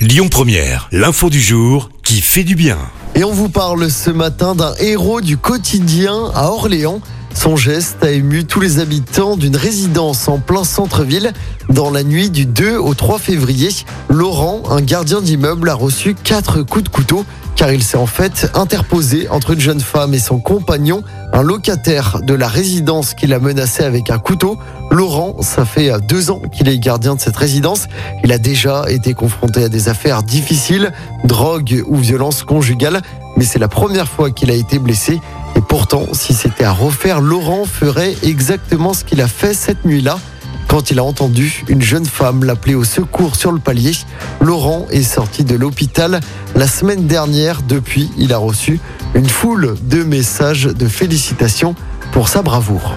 Lyon Première, l'info du jour qui fait du bien. Et on vous parle ce matin d'un héros du quotidien à Orléans. Son geste a ému tous les habitants d'une résidence en plein centre-ville. Dans la nuit du 2 au 3 février, Laurent, un gardien d'immeuble, a reçu quatre coups de couteau car il s'est en fait interposé entre une jeune femme et son compagnon, un locataire de la résidence qui l'a menacé avec un couteau. Laurent, ça fait deux ans qu'il est gardien de cette résidence. Il a déjà été confronté à des affaires difficiles, drogue ou violence conjugale, mais c'est la première fois qu'il a été blessé. Et pourtant, si c'était à refaire, Laurent ferait exactement ce qu'il a fait cette nuit-là. Quand il a entendu une jeune femme l'appeler au secours sur le palier, Laurent est sorti de l'hôpital la semaine dernière. Depuis, il a reçu une foule de messages de félicitations pour sa bravoure.